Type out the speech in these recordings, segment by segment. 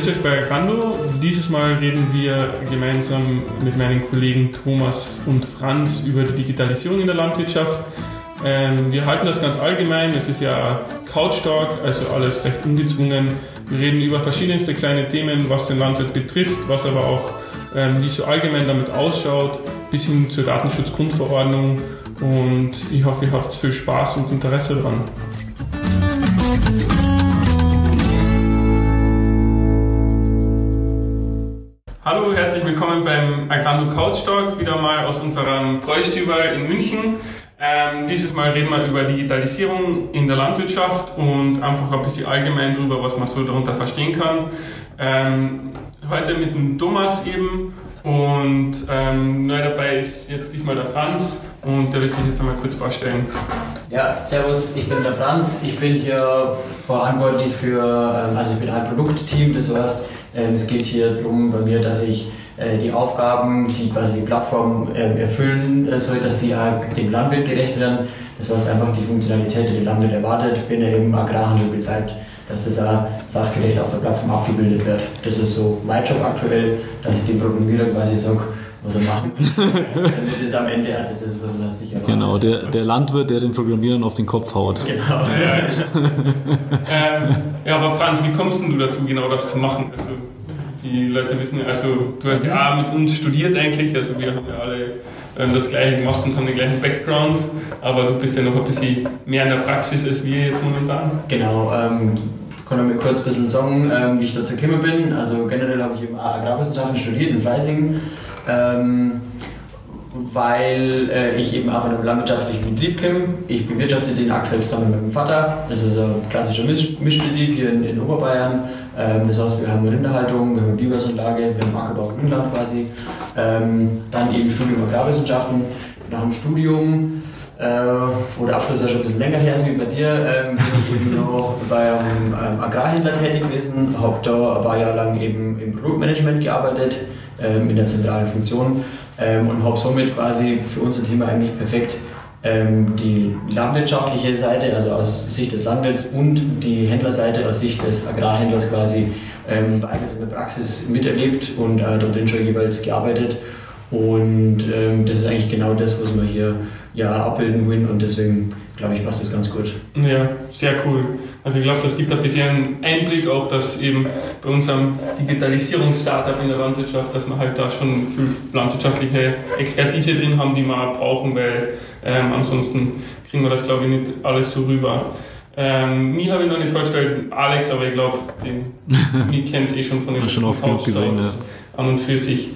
begrüße euch bei Agrando. Dieses Mal reden wir gemeinsam mit meinen Kollegen Thomas und Franz über die Digitalisierung in der Landwirtschaft. Ähm, wir halten das ganz allgemein. Es ist ja Couch Talk, also alles recht ungezwungen. Wir reden über verschiedenste kleine Themen, was den Landwirt betrifft, was aber auch ähm, wie so allgemein damit ausschaut, bis hin zur Datenschutzgrundverordnung. Und ich hoffe, ihr habt viel Spaß und Interesse dran. Hallo, herzlich willkommen beim Agrando Couch Talk, wieder mal aus unserem Bräustüber in München. Ähm, dieses Mal reden wir über Digitalisierung in der Landwirtschaft und einfach ein bisschen allgemein darüber, was man so darunter verstehen kann. Ähm, heute mit dem Thomas eben und ähm, neu dabei ist jetzt diesmal der Franz und der wird sich jetzt einmal kurz vorstellen. Ja, servus, ich bin der Franz. Ich bin hier verantwortlich für, ähm, also ich bin ein Produktteam, das heißt, ähm, es geht hier darum bei mir, dass ich äh, die Aufgaben, die quasi die Plattform ähm, erfüllen äh, soll, dass die dem Landwirt gerecht werden. Das heißt einfach die Funktionalität, die der Landwirt erwartet, wenn er eben Agrarhandel betreibt, dass das auch sachgerecht auf der Plattform abgebildet wird. Das ist so mein Job aktuell, dass ich dem Programmierer quasi sage, was er machen muss. das ist am Ende, das ist, was man sich erwartet. Genau, der, der Landwirt, der den Programmierern auf den Kopf haut. Genau. Ja, ähm, ja aber Franz, wie kommst du dazu, genau das zu machen? Also, die Leute wissen, also du hast ja auch mit uns studiert eigentlich, also wir haben ja alle ähm, das gleiche gemacht und haben den gleichen Background, aber du bist ja noch ein bisschen mehr in der Praxis als wir jetzt momentan. Genau, ähm, kann ich mir kurz ein bisschen sagen, ähm, wie ich dazu gekommen bin. Also generell habe ich eben Agrarwissenschaften studiert in Freising. Ähm, weil äh, ich eben auch von einem landwirtschaftlichen Betrieb komme. Ich bewirtschafte den aktuell zusammen mit meinem Vater. Das ist ein klassischer Misch Mischbetrieb hier in, in Oberbayern. Ähm, das heißt, wir haben Rinderhaltung, wir haben Biogasanlage, wir haben Ackerbau Grünland quasi. Ähm, dann eben Studium Agrarwissenschaften. Nach dem Studium, wo der Abschluss ja schon ein bisschen länger her ist wie bei dir, ähm, bin ich eben noch bei einem, einem Agrarhändler tätig gewesen, habe da ein paar Jahre lang eben im Produktmanagement gearbeitet, ähm, in der zentralen Funktion ähm, und habe somit quasi für unser Thema eigentlich perfekt ähm, die landwirtschaftliche Seite, also aus Sicht des Landwirts und die Händlerseite aus Sicht des Agrarhändlers quasi ähm, beides in der Praxis miterlebt und äh, dort schon jeweils gearbeitet. Und ähm, das ist eigentlich genau das, was wir hier ja, abbilden wollen und deswegen glaube ich, passt das ganz gut. Ja, sehr cool. Also ich glaube, das gibt ein bisschen einen Einblick auch, dass eben bei unserem Digitalisierungs-Startup in der Landwirtschaft, dass wir halt da schon viel landwirtschaftliche Expertise drin haben, die wir brauchen, weil ähm, ansonsten kriegen wir das, glaube ich, nicht alles so rüber. Ähm, mich habe ich noch nicht vorgestellt, Alex, aber ich glaube, den mich kennt eh schon von den schon oft genug gesehen, ja. an und für sich.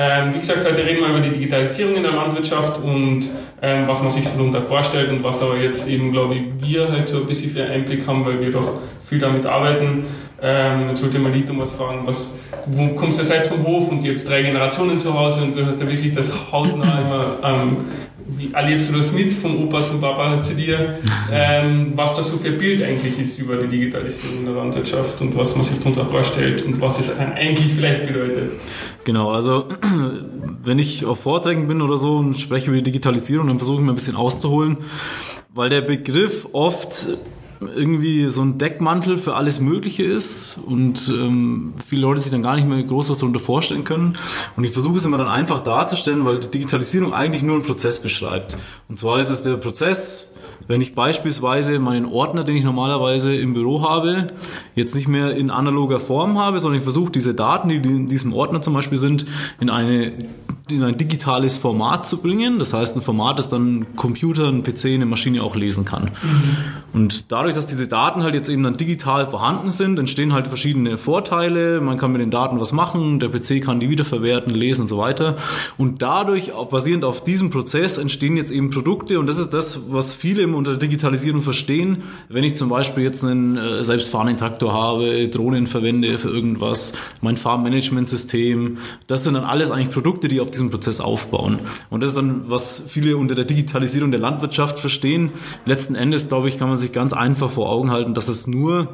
Ähm, wie gesagt, heute reden wir über die Digitalisierung in der Landwirtschaft und ähm, was man sich so darunter vorstellt und was aber jetzt eben, glaube ich, wir halt so ein bisschen für einen Einblick haben, weil wir doch viel damit arbeiten. Ähm, jetzt wollte ich mal Lito was fragen, was, wo kommst du selbst vom Hof und hast drei Generationen zu Hause und du hast ja wirklich das hautnah immer ähm, wie erlebst du das mit vom Opa zum Papa zu dir, ähm, was da so für Bild eigentlich ist über die Digitalisierung der Landwirtschaft und was man sich darunter vorstellt und was es eigentlich vielleicht bedeutet? Genau, also wenn ich auf Vorträgen bin oder so und spreche über die Digitalisierung, dann versuche ich mir ein bisschen auszuholen, weil der Begriff oft irgendwie so ein Deckmantel für alles Mögliche ist und ähm, viele Leute sich dann gar nicht mehr groß was darunter vorstellen können. Und ich versuche es immer dann einfach darzustellen, weil die Digitalisierung eigentlich nur einen Prozess beschreibt. Und zwar ist es der Prozess, wenn ich beispielsweise meinen Ordner, den ich normalerweise im Büro habe, jetzt nicht mehr in analoger Form habe, sondern ich versuche diese Daten, die in diesem Ordner zum Beispiel sind, in eine in ein digitales Format zu bringen. Das heißt, ein Format, das dann ein Computer, ein PC, eine Maschine auch lesen kann. Mhm. Und dadurch, dass diese Daten halt jetzt eben dann digital vorhanden sind, entstehen halt verschiedene Vorteile. Man kann mit den Daten was machen, der PC kann die wiederverwerten, lesen und so weiter. Und dadurch, basierend auf diesem Prozess, entstehen jetzt eben Produkte. Und das ist das, was viele unter Digitalisierung verstehen. Wenn ich zum Beispiel jetzt einen äh, selbstfahrenden Traktor habe, Drohnen verwende für irgendwas, mein Farmmanagementsystem, das sind dann alles eigentlich Produkte, die auf diesem Prozess aufbauen. Und das ist dann, was viele unter der Digitalisierung der Landwirtschaft verstehen. Letzten Endes, glaube ich, kann man sich ganz einfach vor Augen halten, dass es nur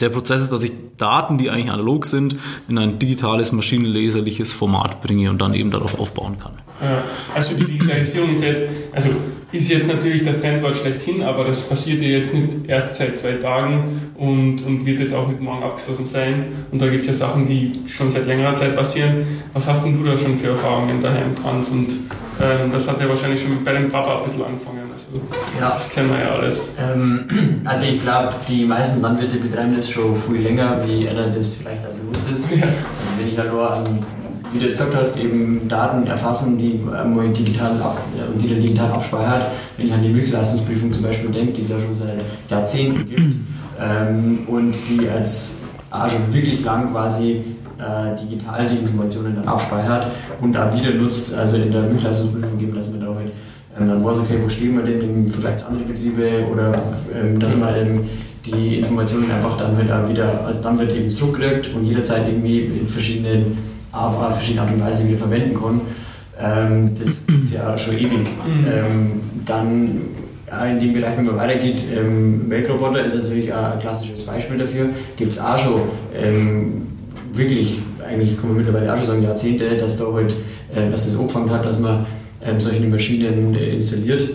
der Prozess ist, dass ich Daten, die eigentlich analog sind, in ein digitales, maschinenleserliches Format bringe und dann eben darauf aufbauen kann. Also die Digitalisierung ist jetzt, also ist jetzt natürlich das Trendwort schlechthin, aber das passiert ja jetzt nicht erst seit zwei Tagen und, und wird jetzt auch nicht morgen abgeschlossen sein. Und da gibt es ja Sachen, die schon seit längerer Zeit passieren. Was hast denn du da schon für Erfahrungen daheim, Franz? Und ähm, das hat ja wahrscheinlich schon bei deinem Papa ein bisschen angefangen. Also, Ja. Das kennen wir ja alles. Ähm, also ich glaube, die meisten Landwirte betreiben das schon viel länger, wie einer das vielleicht auch bewusst ist. Ja. Also wenn ich ja nur an, wie du es gesagt hast, eben Daten erfassen, die man digital ab, äh, die dann digital abspeichert. Wenn ich an die Milchleistungsprüfung zum Beispiel denke, die es ja schon seit Jahrzehnten gibt ähm, und die jetzt auch schon wirklich lang quasi äh, digital die Informationen dann abspeichert und auch wieder nutzt, also in der Milchleistungsprüfung geben, dass man da halt ähm, dann weiß, okay, wo stehen wir denn im Vergleich zu anderen Betrieben oder ähm, dass man ähm, die Informationen einfach dann halt auch wieder, also dann wird eben zurückgekriegt und jederzeit irgendwie in verschiedenen, auf verschiedene Art und Weise wieder verwenden kann. Ähm, das ist ja schon ewig. Ähm, dann in dem Bereich, wenn man weitergeht, ähm, Melkroboter ist natürlich auch ein klassisches Beispiel dafür. Gibt es auch schon ähm, wirklich, eigentlich kann man mittlerweile auch schon sagen, Jahrzehnte, dass da halt, äh, dass das angefangen hat, dass man ähm, solche Maschinen äh, installiert.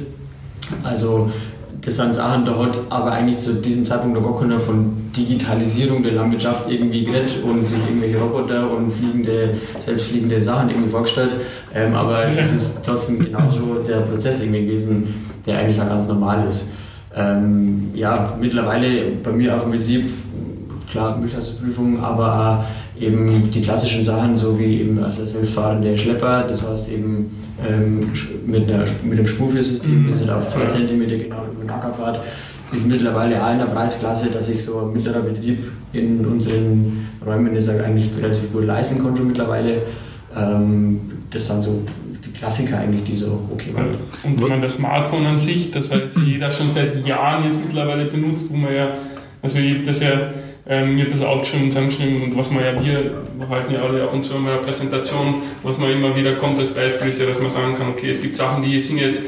Also das sind Sachen, da hat aber eigentlich zu diesem Zeitpunkt noch gar keiner von Digitalisierung der Landwirtschaft irgendwie geredet und sich irgendwelche Roboter und fliegende, selbstfliegende Sachen irgendwie vorgestellt. Ähm, aber es ist trotzdem genauso der Prozess irgendwie gewesen, der eigentlich auch ganz normal ist. Ähm, ja, mittlerweile bei mir auf dem Betrieb, klar, Milchleistungsprüfung, aber eben die klassischen Sachen, so wie eben also selbstfahrende Schlepper, das heißt eben ähm, mit, einer, mit einem Spurführsystem, das halt auf 2 cm genau über den Acker fährt, ist mittlerweile auch in der Preisklasse, dass sich so ein mittlerer Betrieb in unseren Räumen das eigentlich relativ gut leisten kann schon mittlerweile. Ähm, das sind so die Klassiker eigentlich, die so okay waren. Und ich meine, das Smartphone an sich, das jetzt jeder schon seit Jahren jetzt mittlerweile benutzt, wo man ja, also ich das ja ähm, mir ein bisschen aufgeschrieben und zusammengeschrieben und was man ja, wir halten ja alle ab und zu in meiner Präsentation, was man immer wieder kommt als Beispiel ist ja, dass man sagen kann, okay, es gibt Sachen, die sind jetzt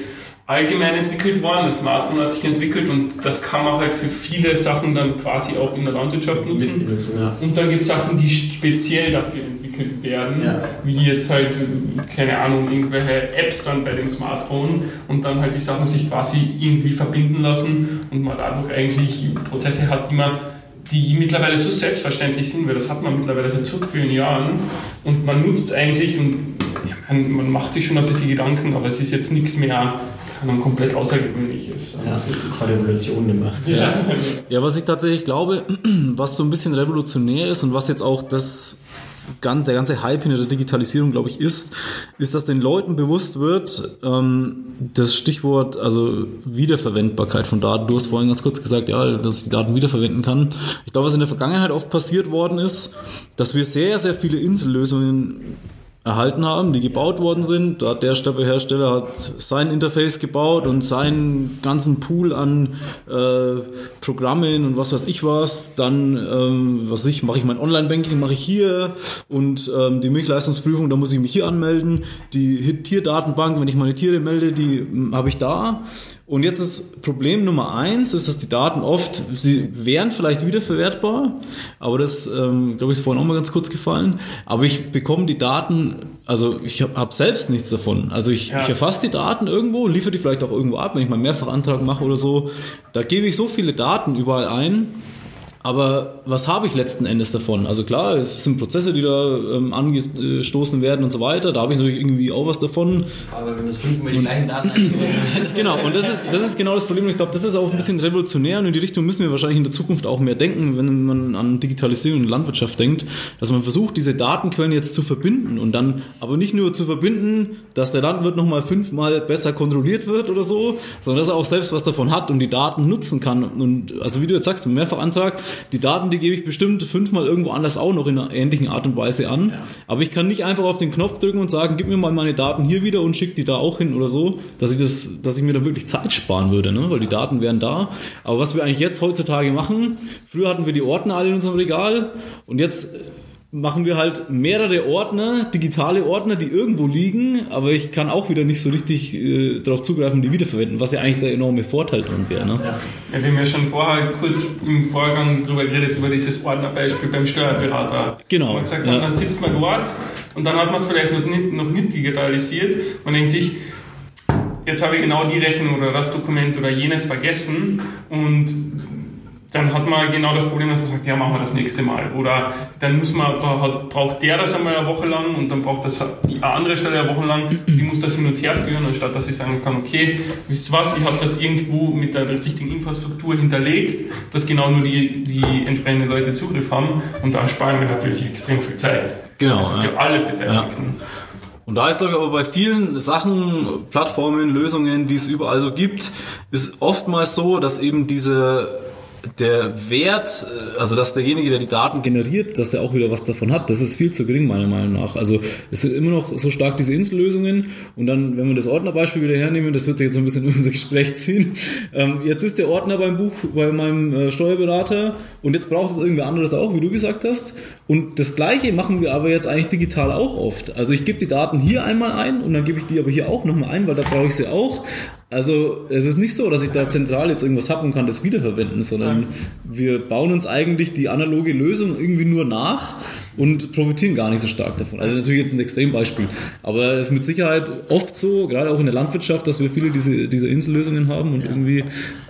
allgemein entwickelt worden, das Smartphone hat sich entwickelt und das kann man halt für viele Sachen dann quasi auch in der Landwirtschaft nutzen. Ja. Und dann gibt es Sachen, die speziell dafür entwickelt werden, Ja. wie jetzt halt, keine Ahnung, irgendwelche Apps dann bei dem Smartphone und dann halt die Sachen sich quasi irgendwie verbinden lassen und man dadurch eigentlich Prozesse hat, die man die mittlerweile so selbstverständlich sind, weil das hat man mittlerweile seit so vielen Jahren und man nutzt es eigentlich und man, man macht sich schon ein bisschen Gedanken, aber es ist jetzt nichts mehr Ahnung, komplett Außergewöhnliches. Ja, keine Revolution immer. Ja. Ja, was ich tatsächlich glaube, was so ein bisschen revolutionär ist und was jetzt auch das der ganze Hype hinter der Digitalisierung, glaube ich, ist, ist, dass den Leuten bewusst wird, ähm, das Stichwort, also Wiederverwendbarkeit von Daten. Du hast vorhin ganz kurz gesagt, ja, dass ich Daten wiederverwenden kann. Ich glaube, was in der Vergangenheit oft passiert worden ist, dass wir sehr, sehr viele Insellösungen erhalten haben, die gebaut worden sind. Da hat der Hersteller hat sein Interface gebaut und seinen ganzen Pool an äh, Programmen und was weiß ich was. Dann, ähm, was ich, mache ich mein Online-Banking, mache ich hier und ähm, die Milchleistungsprüfung, da muss ich mich hier anmelden. Die Tierdatenbank, wenn ich meine Tiere melde, die hm, habe ich da. Und jetzt ist Problem Nummer eins, ist, dass die Daten oft, sie wären vielleicht wiederverwertbar, aber das, ähm, glaube ich, ist vorhin auch mal ganz kurz gefallen, aber ich bekomme die Daten, also ich habe hab selbst nichts davon. Also ich, Ja. ich erfasse die Daten irgendwo, liefere die vielleicht auch irgendwo ab, wenn ich mal einen Mehrfachantrag mache oder so. Da gebe ich so viele Daten überall ein, aber was habe ich letzten Endes davon? Also klar, es sind Prozesse, die da ähm, angestoßen werden und so weiter. Da habe ich natürlich irgendwie auch was davon. Aber wenn das fünfmal die gleichen Daten. Genau, und das ist, das ist genau das Problem. Ich glaube, das ist auch ein bisschen revolutionär und in die Richtung müssen wir wahrscheinlich in der Zukunft auch mehr denken, wenn man an Digitalisierung und Landwirtschaft denkt, dass man versucht, diese Datenquellen jetzt zu verbinden und dann aber nicht nur zu verbinden, dass der Landwirt nochmal fünfmal besser kontrolliert wird oder so, sondern dass er auch selbst was davon hat und die Daten nutzen kann. Und also wie du jetzt sagst, im Mehrfachantrag, die Daten, die gebe ich bestimmt fünfmal irgendwo anders auch noch in einer ähnlichen Art und Weise an. Aber ich kann nicht einfach auf den Knopf drücken und sagen, gib mir mal meine Daten hier wieder und schick die da auch hin oder so, dass ich das, dass ich mir da wirklich Zeit sparen würde, ne? weil die Daten wären da. Aber was wir eigentlich jetzt heutzutage machen, früher hatten wir die Ordner alle in unserem Regal und jetzt machen wir halt mehrere Ordner, digitale Ordner, die irgendwo liegen, aber ich kann auch wieder nicht so richtig äh, darauf zugreifen und die wiederverwenden, was ja eigentlich der enorme Vorteil drin wäre. Ne? Ja. Wir haben ja schon vorher kurz im Vorgang drüber geredet, über dieses Ordnerbeispiel beim Steuerberater. Genau, man gesagt ja. hat, man sitzt mal dort und dann hat man es vielleicht noch nicht, noch nicht digitalisiert. Man denkt sich, jetzt habe ich genau die Rechnung oder das Dokument oder jenes vergessen und dann hat man genau das Problem, dass man sagt, ja, machen wir das nächste Mal. Oder dann muss man, braucht der das einmal eine Woche lang und dann braucht das die andere Stelle eine Woche lang, die muss das hin und her führen, anstatt dass ich sagen kann, okay, wisst ihr was, ich habe das irgendwo mit der richtigen Infrastruktur hinterlegt, dass genau nur die, die entsprechenden Leute Zugriff haben und da sparen wir natürlich extrem viel Zeit. Genau. Also für ja. alle Beteiligten. Ja. Und da ist, glaube ich, aber bei vielen Sachen, Plattformen, Lösungen, die es überall so gibt, ist oftmals so, dass eben diese der Wert, also dass derjenige, der die Daten generiert, dass er auch wieder was davon hat, das ist viel zu gering meiner Meinung nach. Also es sind immer noch so stark diese Insellösungen und dann, wenn wir das Ordnerbeispiel wieder hernehmen, das wird sich jetzt so ein bisschen in unser Gespräch ziehen. Ähm, jetzt ist der Ordner beim Buch bei meinem äh, Steuerberater und jetzt braucht es irgendwer anderes auch, wie du gesagt hast. Und das Gleiche machen wir aber jetzt eigentlich digital auch oft. Also ich gebe die Daten hier einmal ein und dann gebe ich die aber hier auch nochmal ein, weil da brauche ich sie auch. Also es ist nicht so, dass ich da zentral jetzt irgendwas habe und kann das wiederverwenden, sondern ja. wir bauen uns eigentlich die analoge Lösung irgendwie nur nach und profitieren gar nicht so stark davon. Also natürlich jetzt ein Extrembeispiel, aber es ist mit Sicherheit oft so, gerade auch in der Landwirtschaft, dass wir viele diese, diese Insellösungen haben und ja. irgendwie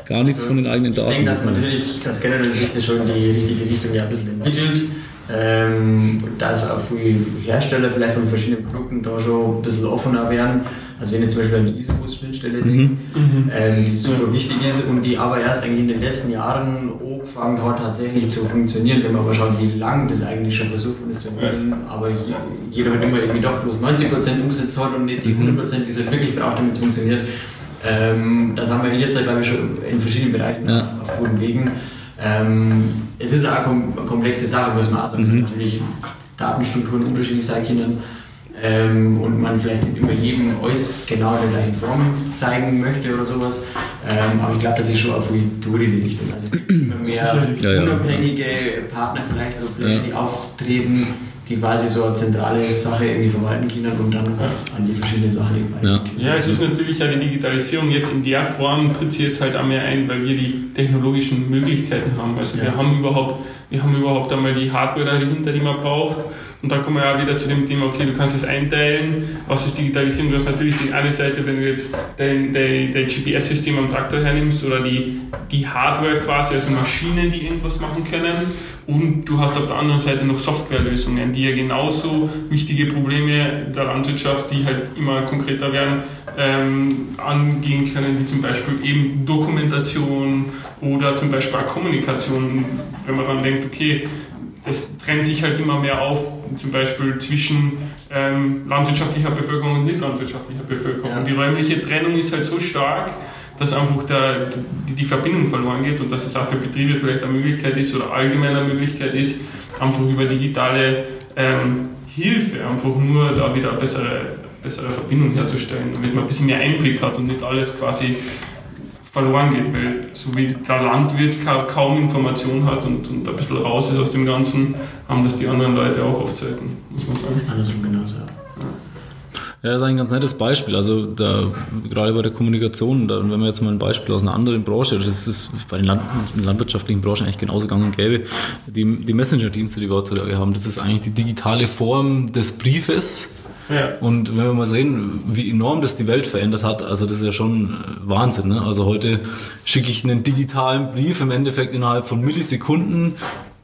gar nichts also, von den eigenen Daten. Ich denke, dass man natürlich, dass generell sich das schon in die richtige Richtung ja ein bisschen entwickelt. Ähm, dass auch viele Hersteller vielleicht von verschiedenen Produkten da schon ein bisschen offener werden. Also wenn ihr zum Beispiel an die Isobus-Schnittstelle mhm. denkt, mhm. ähm, die super mhm. wichtig ist und die aber erst eigentlich in den letzten Jahren angefangen hat tatsächlich zu funktionieren, wenn man aber schaut, wie lange das eigentlich schon versucht worden ist zu entwickeln, aber jeder hat immer irgendwie doch bloß 90% umgesetzt hat und nicht die 100%, mhm. die es halt wirklich braucht, damit es funktioniert. Ähm, das haben wir jetzt, glaube ich, schon in verschiedenen Bereichen ja. auf, auf guten Wegen. Ähm, es ist auch eine komplexe Sache, muss man auch sagen. Mhm. Natürlich Datenstrukturen unterschiedlich sein können ähm, und man vielleicht nicht immer jedem alles genau in der gleichen Form zeigen möchte oder sowas. Ähm, aber ich glaube, das ist schon auf viel durch in die Richtung. Also es gibt immer mehr ja, unabhängige Partner vielleicht oder Player, die auftreten die quasi so eine zentrale Sache irgendwie verwalten können und dann an die verschiedenen Sachen irgendwie ja. ja, es ist natürlich ja die Digitalisierung jetzt in der Form tritt sie jetzt halt auch mehr ein, weil wir die technologischen Möglichkeiten haben. Also ja. wir haben überhaupt, wir haben überhaupt einmal die Hardware dahinter, die man braucht und da kommen wir ja wieder zu dem Thema, okay, du kannst es einteilen, was ist Digitalisierung? Du hast natürlich die eine Seite, wenn du jetzt dein, dein, dein GPS-System am Traktor hernimmst oder die, die Hardware quasi, also Maschinen, die irgendwas machen können. Und du hast auf der anderen Seite noch Softwarelösungen, die ja genauso wichtige Probleme der Landwirtschaft, die halt immer konkreter werden, ähm, angehen können, wie zum Beispiel eben Dokumentation oder zum Beispiel auch Kommunikation. Wenn man dann denkt, okay, das trennt sich halt immer mehr auf, zum Beispiel zwischen ähm, landwirtschaftlicher Bevölkerung und nicht landwirtschaftlicher Bevölkerung. Ja. Und die räumliche Trennung ist halt so stark, dass einfach der, die, die, Verbindung verloren geht und dass es auch für Betriebe vielleicht eine Möglichkeit ist oder allgemein eine Möglichkeit ist, einfach über digitale ähm, Hilfe einfach nur da wieder eine bessere, bessere Verbindung herzustellen, damit man ein bisschen mehr Einblick hat und nicht alles quasi verloren geht, weil so wie der Landwirt kaum Information hat und, und ein bisschen raus ist aus dem Ganzen, haben das die anderen Leute auch oft selten, muss man sagen. Andersrum genauso, ja. Ja, das ist ein ganz nettes Beispiel. Also da, gerade bei der Kommunikation, da, wenn wir jetzt mal ein Beispiel aus einer anderen Branche, das ist bei den Land landwirtschaftlichen Branchen eigentlich genauso gang und gäbe, die, die Messenger-Dienste, die wir heutzutage haben, das ist eigentlich die digitale Form des Briefes, Und wenn wir mal sehen, wie enorm das die Welt verändert hat, also das ist ja schon Wahnsinn. Ne? Also heute schicke ich einen digitalen Brief im Endeffekt innerhalb von Millisekunden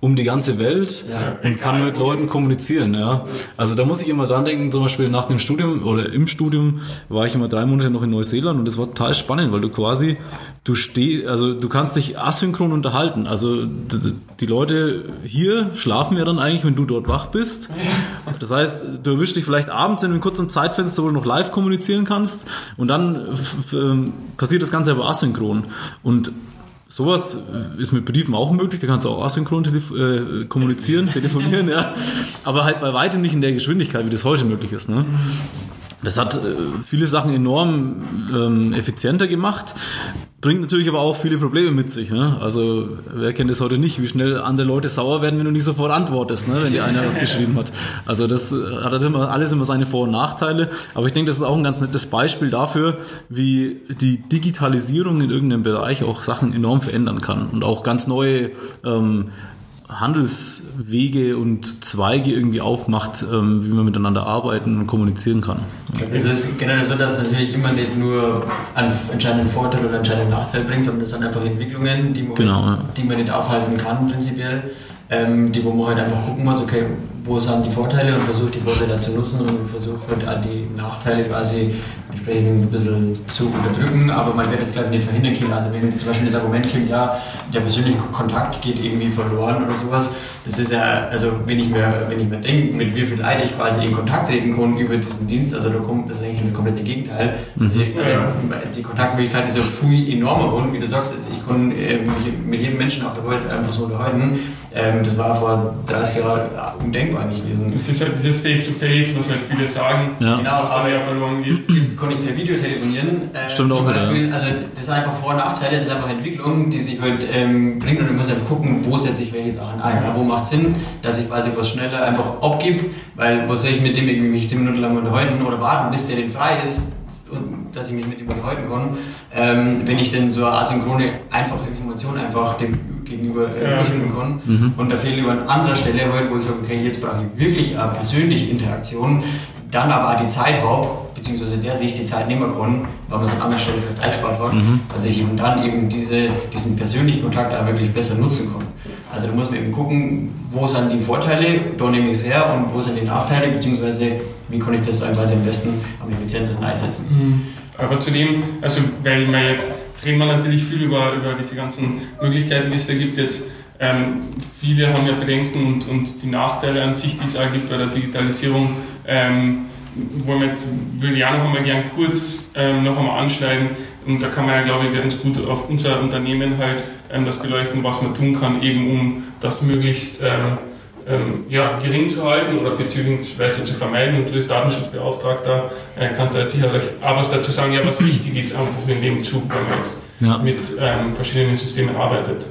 um die ganze Welt ja, und kann mit Leuten kommunizieren. Ja. Also da muss ich immer dran denken, zum Beispiel nach dem Studium oder im Studium war ich immer drei Monate noch in Neuseeland und das war total spannend, weil du quasi, du stehst, also du kannst dich asynchron unterhalten. Also die Leute hier schlafen ja dann eigentlich, wenn du dort wach bist. Das heißt, du erwischst dich vielleicht abends in einem kurzen Zeitfenster, wo du noch live kommunizieren kannst und dann passiert das Ganze aber asynchron. Und Sowas ist mit Briefen auch möglich, da kannst du auch asynchron telef äh, kommunizieren, telefonieren, ja. Aber halt bei weitem nicht in der Geschwindigkeit, wie das heute möglich ist. Ne? Das hat äh, viele Sachen enorm ähm, effizienter gemacht, bringt natürlich aber auch viele Probleme mit sich. Ne? Also wer kennt das heute nicht, wie schnell andere Leute sauer werden, wenn du nicht sofort antwortest, ne? wenn dir einer was geschrieben hat. Also das äh, hat immer, alles immer seine Vor- und Nachteile. Aber ich denke, das ist auch ein ganz nettes Beispiel dafür, wie die Digitalisierung in irgendeinem Bereich auch Sachen enorm verändern kann und auch ganz neue ähm, Handelswege und Zweige irgendwie aufmacht, ähm, wie man miteinander arbeiten und kommunizieren kann. Es ist generell so, dass es natürlich immer nicht nur einen entscheidenden Vorteil oder einen entscheidenden Nachteil bringt, sondern es sind einfach Entwicklungen, die man, Genau, ja. die man nicht aufhalten kann prinzipiell, ähm, die wo man halt einfach gucken muss, okay, wo sind die Vorteile und versucht die Vorteile zu nutzen und versucht halt auch die Nachteile quasi entsprechend ein bisschen zu unterdrücken, aber man wird es glaube ich nicht verhindern können. Also wenn zum Beispiel das Argument kommt, ja, der persönliche Kontakt geht irgendwie verloren oder sowas, das ist ja, also wenn ich mir, wenn ich mir denke, mit wie viel Leid ich quasi in Kontakt treten kann über diesen Dienst, also da kommt, das ist eigentlich das komplette Gegenteil. Also, äh, die Kontaktmöglichkeit ist ja viel enormer und wie du sagst, ich kann äh, mich mit jedem Menschen auf der Welt einfach so unterhalten. Ähm, das war vor 30 Jahren undenkbar nicht gewesen. Es ist halt dieses Face-to-Face, was halt viele sagen, Ja. Genau, was aber ja verloren geht. kann ich per Video telefonieren. Äh, Stimmt auch Beispiel, Also das sind einfach Vor- und Nachteile, das ist einfach Entwicklung, die sich halt ähm, bringt und ich muss einfach gucken, wo setze ich welche Sachen ein. Ja, wo macht Sinn, dass ich quasi was schneller einfach abgebe, weil was soll ich mit dem irgendwie mich 10 Minuten lang unterhalten oder warten, bis der denn frei ist und dass ich mich mit ihm unterhalten kann, ähm, wenn ich denn so eine asynchrone, einfache Information einfach dem Gegenüber äh, Ja, überspielen genau. kann. Und da fehlt über an anderer Stelle halt, wo ich sage, okay, jetzt brauche ich wirklich eine persönliche Interaktion, dann aber auch die Zeit habe, beziehungsweise der sich die Zeit nehmen kann, weil man es an anderer Stelle vielleicht eingespart hat, dass ich eben dann eben diese, diesen persönlichen Kontakt auch wirklich besser nutzen kann. Also da muss man eben gucken, wo sind die Vorteile, da nehme ich es her und wo sind die Nachteile, beziehungsweise wie kann ich das quasi am besten, am effizientesten einsetzen. Aber zudem, also weil man jetzt, jetzt reden wir natürlich viel über, über diese ganzen Möglichkeiten, die es da gibt. Jetzt ähm, viele haben ja Bedenken und, und die Nachteile an sich, die es auch gibt bei der Digitalisierung. Ähm, wollen wir jetzt, würde ich auch noch einmal gern kurz ähm, noch einmal anschneiden. Und da kann man ja, glaube ich, ganz gut auf unser Unternehmen halt ähm, das beleuchten, was man tun kann, eben um das möglichst ähm, ähm, ja, gering zu halten oder beziehungsweise zu vermeiden. Und du als Datenschutzbeauftragter äh, kannst da sicherlich auch was dazu sagen, ja, was wichtig ist einfach in dem Zug, wenn man jetzt Ja. mit ähm, verschiedenen Systemen arbeitet.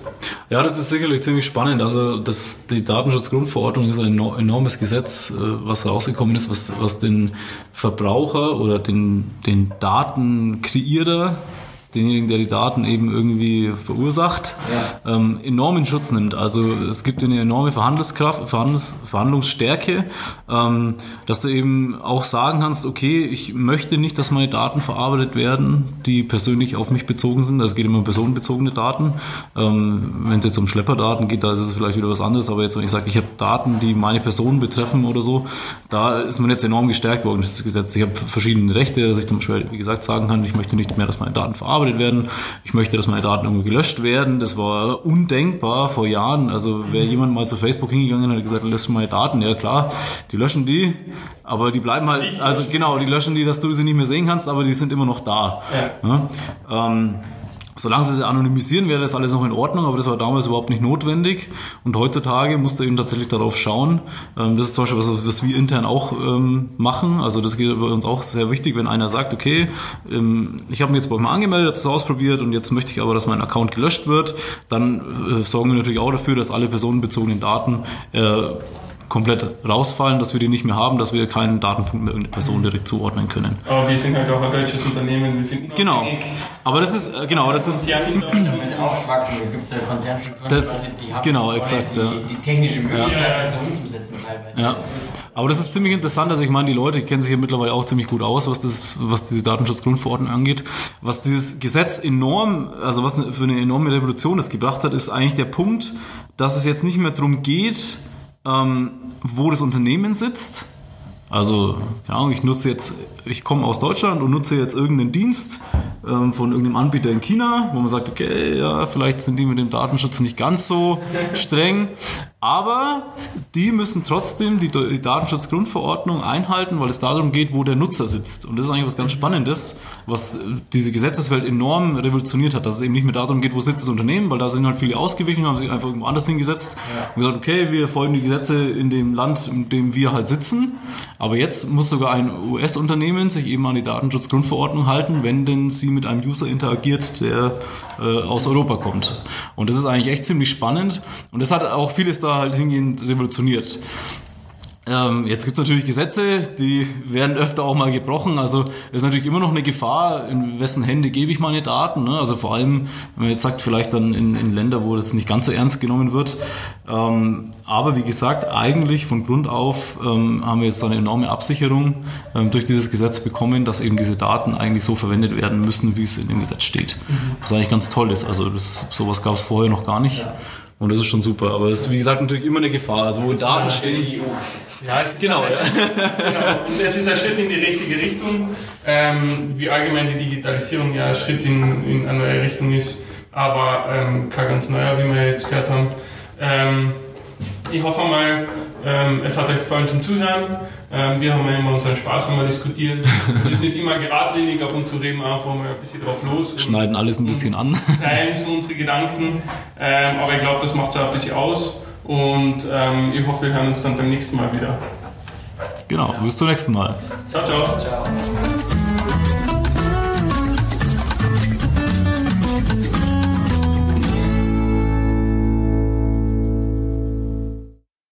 Ja, das ist sicherlich ziemlich spannend. Also das, die Datenschutzgrundverordnung ist ein eno- enormes Gesetz, äh, was rausgekommen ist, was, was den Verbraucher oder den, den Datenkreierer, denjenigen, der die Daten eben irgendwie verursacht, ähm, enorm in Schutz nimmt. Also es gibt eine enorme Verhandlungskraft, Verhandlungs, Verhandlungsstärke, ähm, dass du eben auch sagen kannst, okay, ich möchte nicht, dass meine Daten verarbeitet werden, die persönlich auf mich bezogen sind. Also es geht immer um personenbezogene Daten. Ähm, wenn es jetzt um Schlepperdaten geht, da ist es vielleicht wieder was anderes. Aber jetzt, wenn ich sage, ich habe Daten, die meine Person betreffen oder so, da ist man jetzt enorm gestärkt worden, das Gesetz. Ich habe verschiedene Rechte, dass ich zum Beispiel, wie gesagt, sagen kann, ich möchte nicht mehr, dass meine Daten verarbeitet werden. Ich möchte, dass meine Daten irgendwie gelöscht werden. Das war undenkbar vor Jahren. Also wäre jemand mal zu Facebook hingegangen und hat gesagt, lösch meine Daten. Ja klar, die löschen die, aber die bleiben halt, also genau, die löschen die, dass du sie nicht mehr sehen kannst, aber die sind immer noch da. Ja? Ähm, Solange sie sie anonymisieren, wäre das alles noch in Ordnung, aber das war damals überhaupt nicht notwendig. Und heutzutage musst du eben tatsächlich darauf schauen. Ähm, Das ist zum Beispiel was, was wir intern auch ähm, machen. Also das geht bei uns auch sehr wichtig, wenn einer sagt, okay, ähm, ich habe mich jetzt bei mal angemeldet, habe das ausprobiert und jetzt möchte ich aber, dass mein Account gelöscht wird, dann äh, sorgen wir natürlich auch dafür, dass alle personenbezogenen Daten äh, komplett rausfallen, dass wir die nicht mehr haben, dass wir keinen Datenpunkt mehr irgendeiner Person direkt zuordnen können. Aber wir sind halt auch ein deutsches Unternehmen, wir sind Genau. Aber das ist, äh, genau, das ist, aufgewachsen, da gibt es ja Konzernstrukturen, Das- quasi, die haben genau, exakt, die, ja. die technische Möglichkeit, Ja. das so umzusetzen teilweise. Ja. Aber das ist ziemlich interessant. Also ich meine, die Leute kennen sich ja mittlerweile auch ziemlich gut aus, was das, was diese Datenschutzgrundverordnung angeht. Was dieses Gesetz enorm, also was für eine enorme Revolution es gebracht hat, ist eigentlich der Punkt, dass es jetzt nicht mehr darum geht, ähm, wo das Unternehmen sitzt. Also, keine Ahnung, ich nutze jetzt, ich komme aus Deutschland und nutze jetzt irgendeinen Dienst ähm, von irgendeinem Anbieter in China, wo man sagt, okay, ja, vielleicht sind die mit dem Datenschutz nicht ganz so streng, aber die müssen trotzdem die, die Datenschutzgrundverordnung einhalten, weil es darum geht, wo der Nutzer sitzt. Und das ist eigentlich was ganz Spannendes, was äh, diese Gesetzeswelt enorm revolutioniert hat, dass es eben nicht mehr darum geht, wo sitzt das Unternehmen, weil da sind halt viele ausgewichen, haben sich einfach irgendwo anders hingesetzt und gesagt, okay, wir folgen die Gesetze in dem Land, in dem wir halt sitzen. Aber jetzt muss sogar ein US-Unternehmen sich eben an die Datenschutzgrundverordnung halten, wenn denn sie mit einem User interagiert, der äh, aus Europa kommt. Und das ist eigentlich echt ziemlich spannend. Und das hat auch vieles da halt hingehend revolutioniert. Ähm, jetzt gibt es natürlich Gesetze, die werden öfter auch mal gebrochen. Also es ist natürlich immer noch eine Gefahr, in wessen Hände gebe ich meine Daten. Ne? Also vor allem, wenn man jetzt sagt, vielleicht dann in, in Länder, wo das nicht ganz so ernst genommen wird. Ähm, aber wie gesagt, eigentlich von Grund auf ähm, haben wir jetzt eine enorme Absicherung ähm, durch dieses Gesetz bekommen, dass eben diese Daten eigentlich so verwendet werden müssen, wie es in dem Gesetz steht. Mhm. Was eigentlich ganz toll ist. Also das, sowas gab es vorher noch gar nicht. Ja. Und das ist schon super. Aber es ist, wie gesagt, natürlich immer eine Gefahr. Also, wo Daten stehen. Ja, es ist genau. Ein, genau. Und es ist ein Schritt in die richtige Richtung. Ähm, wie allgemein die Digitalisierung ja ein Schritt in, in eine neue Richtung ist. Aber ähm, kein ganz neuer, wie wir jetzt gehört haben. Ähm, ich hoffe mal, ähm, es hat euch gefallen zum Zuhören. Ähm, wir haben ja immer unseren Spaß, wenn wir diskutieren. es ist nicht immer geradlinig, ab und zu reden wir einfach mal ein bisschen drauf los. Schneiden alles ein bisschen an. Teilen so unsere Gedanken. Ähm, aber ich glaube, das macht es auch ein bisschen aus. Und ähm, ich hoffe, wir hören uns dann beim nächsten Mal wieder. Genau, bis zum nächsten Mal. Ciao, ciao. ciao.